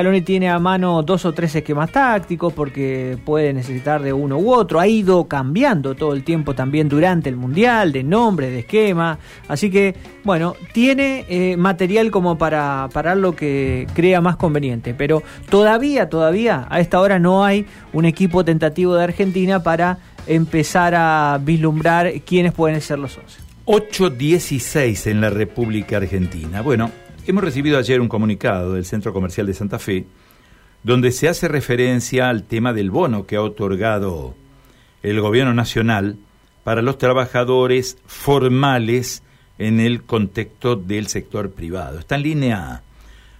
Scaloni tiene a mano dos o tres esquemas tácticos porque puede necesitar de uno u otro. Ha ido cambiando todo el tiempo también durante el Mundial, de nombre, de esquema. Así que, bueno, tiene eh, material como para parar lo que crea más conveniente. Pero todavía, todavía, a esta hora no hay un equipo tentativo de Argentina para empezar a vislumbrar quiénes pueden ser los 11. 8.16 en la República Argentina. Bueno, Hemos recibido ayer un comunicado del Centro Comercial de Santa Fe donde se hace referencia al tema del bono que ha otorgado el gobierno nacional para los trabajadores formales en el contexto del sector privado. Está en línea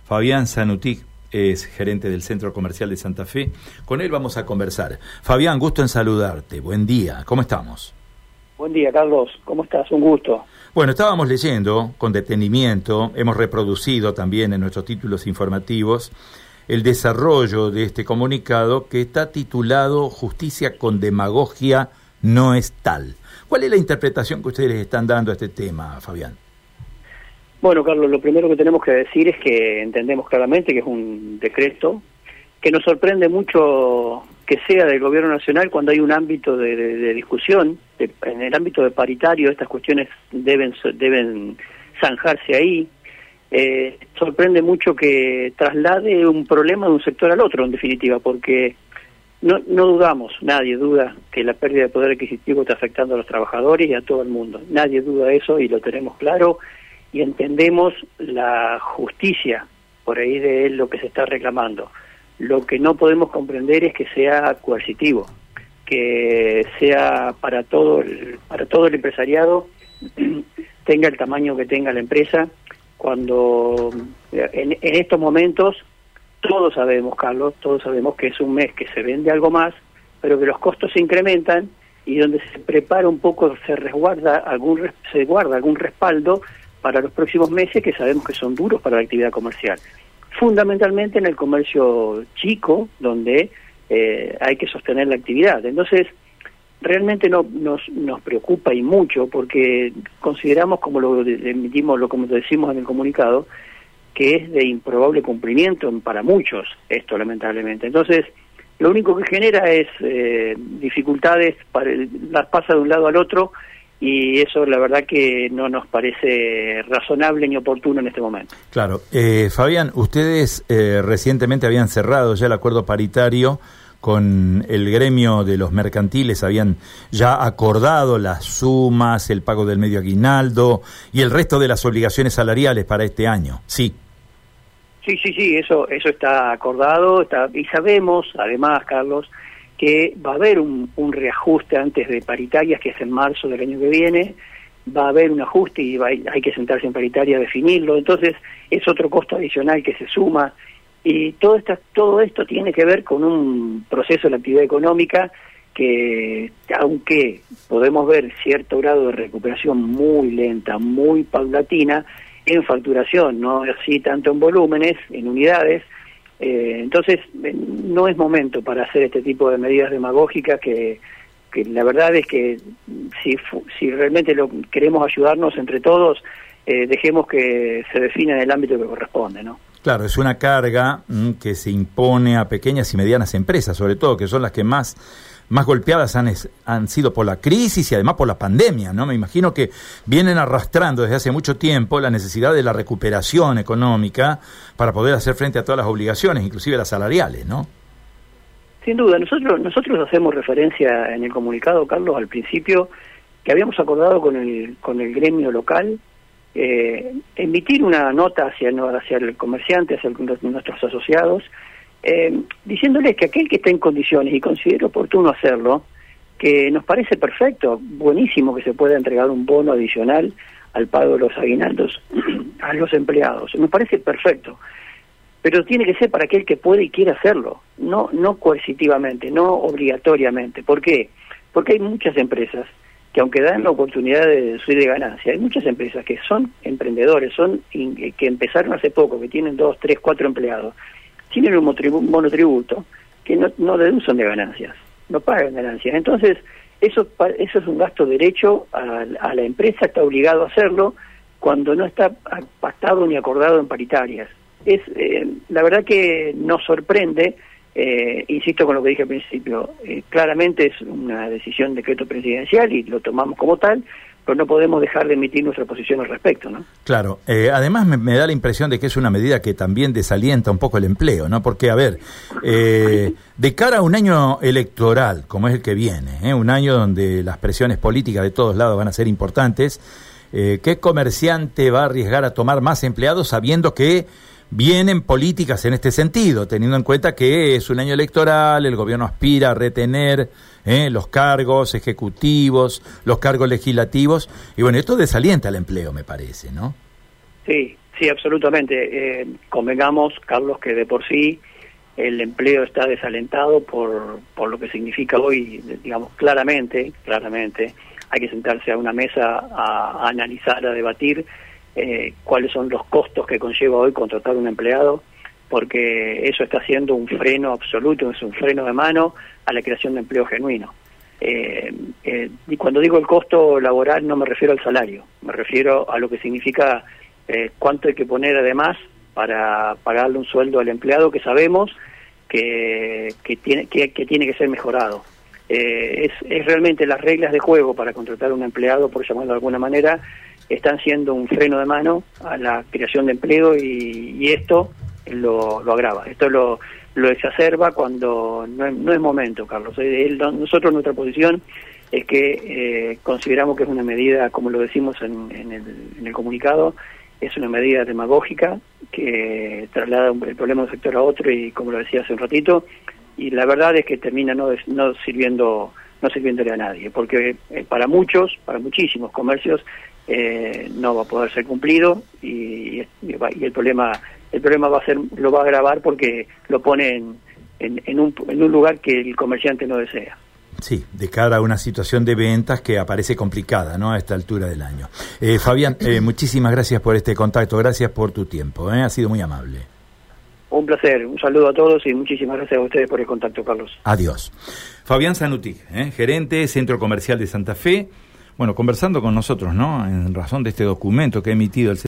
Fabián Zanutic, es gerente del Centro Comercial de Santa Fe. Con él vamos a conversar. Fabián, gusto en saludarte. Buen día. ¿Cómo estamos? Buen día, Carlos. ¿Cómo estás? Un gusto. Bueno, estábamos leyendo con detenimiento, hemos reproducido también en nuestros títulos informativos el desarrollo de este comunicado que está titulado Justicia con demagogia no es tal. ¿Cuál es la interpretación que ustedes están dando a este tema, Fabián? Bueno, Carlos, lo primero que tenemos que decir es que entendemos claramente que es un decreto que nos sorprende mucho que sea del gobierno nacional cuando hay un ámbito de, discusión, en el ámbito de paritario estas cuestiones deben, deben zanjarse ahí. Eh, sorprende mucho que traslade un problema de un sector al otro, en definitiva, porque no, no dudamos, nadie duda que la pérdida de poder adquisitivo está afectando a los trabajadores y a todo el mundo. Nadie duda eso y lo tenemos claro y entendemos la justicia por ahí de lo que se está reclamando. Lo que no podemos comprender es que sea coercitivo, que sea para todo el, para todo el empresariado, tenga el tamaño que tenga la empresa, cuando en, en estos momentos todos sabemos, Carlos, todos sabemos que es un mes que se vende algo más, pero que los costos se incrementan y donde se prepara un poco, se resguarda algún, se guarda algún respaldo para los próximos meses que sabemos que son duros para la actividad comercial fundamentalmente en el comercio chico, donde eh, hay que sostener la actividad. Entonces, realmente no, nos, nos preocupa y mucho porque consideramos, como lo emitimos, lo como decimos en el comunicado, que es de improbable cumplimiento para muchos esto, lamentablemente. Entonces, lo único que genera es eh, dificultades, para las pasa de un lado al otro y eso la verdad que no nos parece razonable ni oportuno en este momento. Claro. Eh, Fabián, ustedes eh, recientemente habían cerrado ya el acuerdo paritario con el gremio de los mercantiles, habían ya acordado las sumas, el pago del medio aguinaldo y el resto de las obligaciones salariales para este año, ¿sí? Sí, sí, sí, eso, eso está acordado está, y sabemos, además, Carlos, que va a haber un, reajuste antes de paritarias, que es en marzo del año que viene, va a haber un ajuste y hay que sentarse en paritaria a definirlo, entonces es otro costo adicional que se suma. Y todo esto, todo esto tiene que ver con un proceso de la actividad económica que aunque podemos ver cierto grado de recuperación muy lenta, muy paulatina, en facturación, no así tanto en volúmenes, en unidades, eh, entonces, eh, no es momento para hacer este tipo de medidas demagógicas que, que la verdad es que si, si realmente lo, queremos ayudarnos entre todos, eh, dejemos que se defina en el ámbito que corresponde, ¿no? Claro, es una carga mm, que se impone a pequeñas y medianas empresas, sobre todo, que son las que más más golpeadas han, han sido por la crisis y además por la pandemia, ¿no? Me imagino que vienen arrastrando desde hace mucho tiempo la necesidad de la recuperación económica para poder hacer frente a todas las obligaciones, inclusive las salariales, ¿no? Sin duda, nosotros nosotros hacemos referencia en el comunicado, Carlos, al principio que habíamos acordado con el con el gremio local eh, emitir una nota hacia hacia el comerciante, hacia nuestros asociados eh, diciéndoles que aquel que está en condiciones y considere oportuno hacerlo, que nos parece perfecto, buenísimo que se pueda entregar un bono adicional al pago de los aguinaldos a los empleados. Nos parece perfecto. Pero tiene que ser para aquel que puede y quiere hacerlo, no, no coercitivamente, no obligatoriamente. ¿Por qué? Porque hay muchas empresas que aunque dan la oportunidad de subir de ganancia, hay muchas empresas que son emprendedores, son que empezaron hace poco, que tienen dos, tres, cuatro empleados, tienen un monotributo que no, no deducen de ganancias, no pagan ganancias. Entonces, eso, eso es un gasto derecho a, la empresa, está obligado a hacerlo cuando no está pactado ni acordado en paritarias. es eh, la verdad que nos sorprende, eh, insisto con lo que dije al principio, eh, claramente es una decisión de decreto presidencial y lo tomamos como tal, pero no podemos dejar de emitir nuestra posición al respecto, ¿no? Claro, eh, además me, da la impresión de que es una medida que también desalienta un poco el empleo, ¿no? Porque, a ver, eh, de cara a un año electoral, como es el que viene, ¿eh? un año donde las presiones políticas de todos lados van a ser importantes, ¿qué comerciante va a arriesgar a tomar más empleados sabiendo que vienen políticas en este sentido, teniendo en cuenta que es un año electoral, el gobierno aspira a retener ¿eh? los cargos ejecutivos, los cargos legislativos, y bueno, esto desalienta el empleo, me parece, ¿no? Sí, sí, absolutamente. Eh, convengamos, Carlos, que de por sí el empleo está desalentado por, por lo que significa hoy, digamos, claramente, claramente, hay que sentarse a una mesa a, a analizar, a debatir eh, cuáles son los costos que conlleva hoy contratar un empleado, porque eso está siendo un freno absoluto, es un freno de mano a la creación de empleo genuino. Eh, eh, y cuando digo el costo laboral no me refiero al salario, me refiero a lo que significa cuánto hay que poner además para pagarle un sueldo al empleado que sabemos que, que, tiene, que, tiene que ser mejorado. es, es realmente las reglas de juego para contratar un empleado, por llamarlo de alguna manera, están siendo un freno de mano a la creación de empleo y, esto lo, agrava, esto lo, lo exacerba cuando no no es momento, Carlos. nosotros nuestra posición es que eh, consideramos que es una medida, como lo decimos en, el, en el comunicado, es una medida demagógica que traslada el problema de un sector a otro y como lo decía hace un ratito, y la verdad es que termina no, no sirviendo no sirviéndole a nadie, porque eh, para muchos, para muchísimos comercios, eh, no va a poder ser cumplido y, el problema el problema va a ser lo va a agravar porque lo pone en, en, un, en un lugar que el comerciante no desea. Sí, de cara a una situación de ventas que aparece complicada ¿no? a esta altura del año. Eh, Fabián, muchísimas gracias por este contacto, gracias por tu tiempo, ha sido muy amable. Un placer, un saludo a todos y muchísimas gracias a ustedes por el contacto, Carlos. Adiós. Fabián Zanuti, ¿eh? gerente Centro Comercial de Santa Fe, bueno, conversando con nosotros, ¿no? En razón de este documento que ha emitido el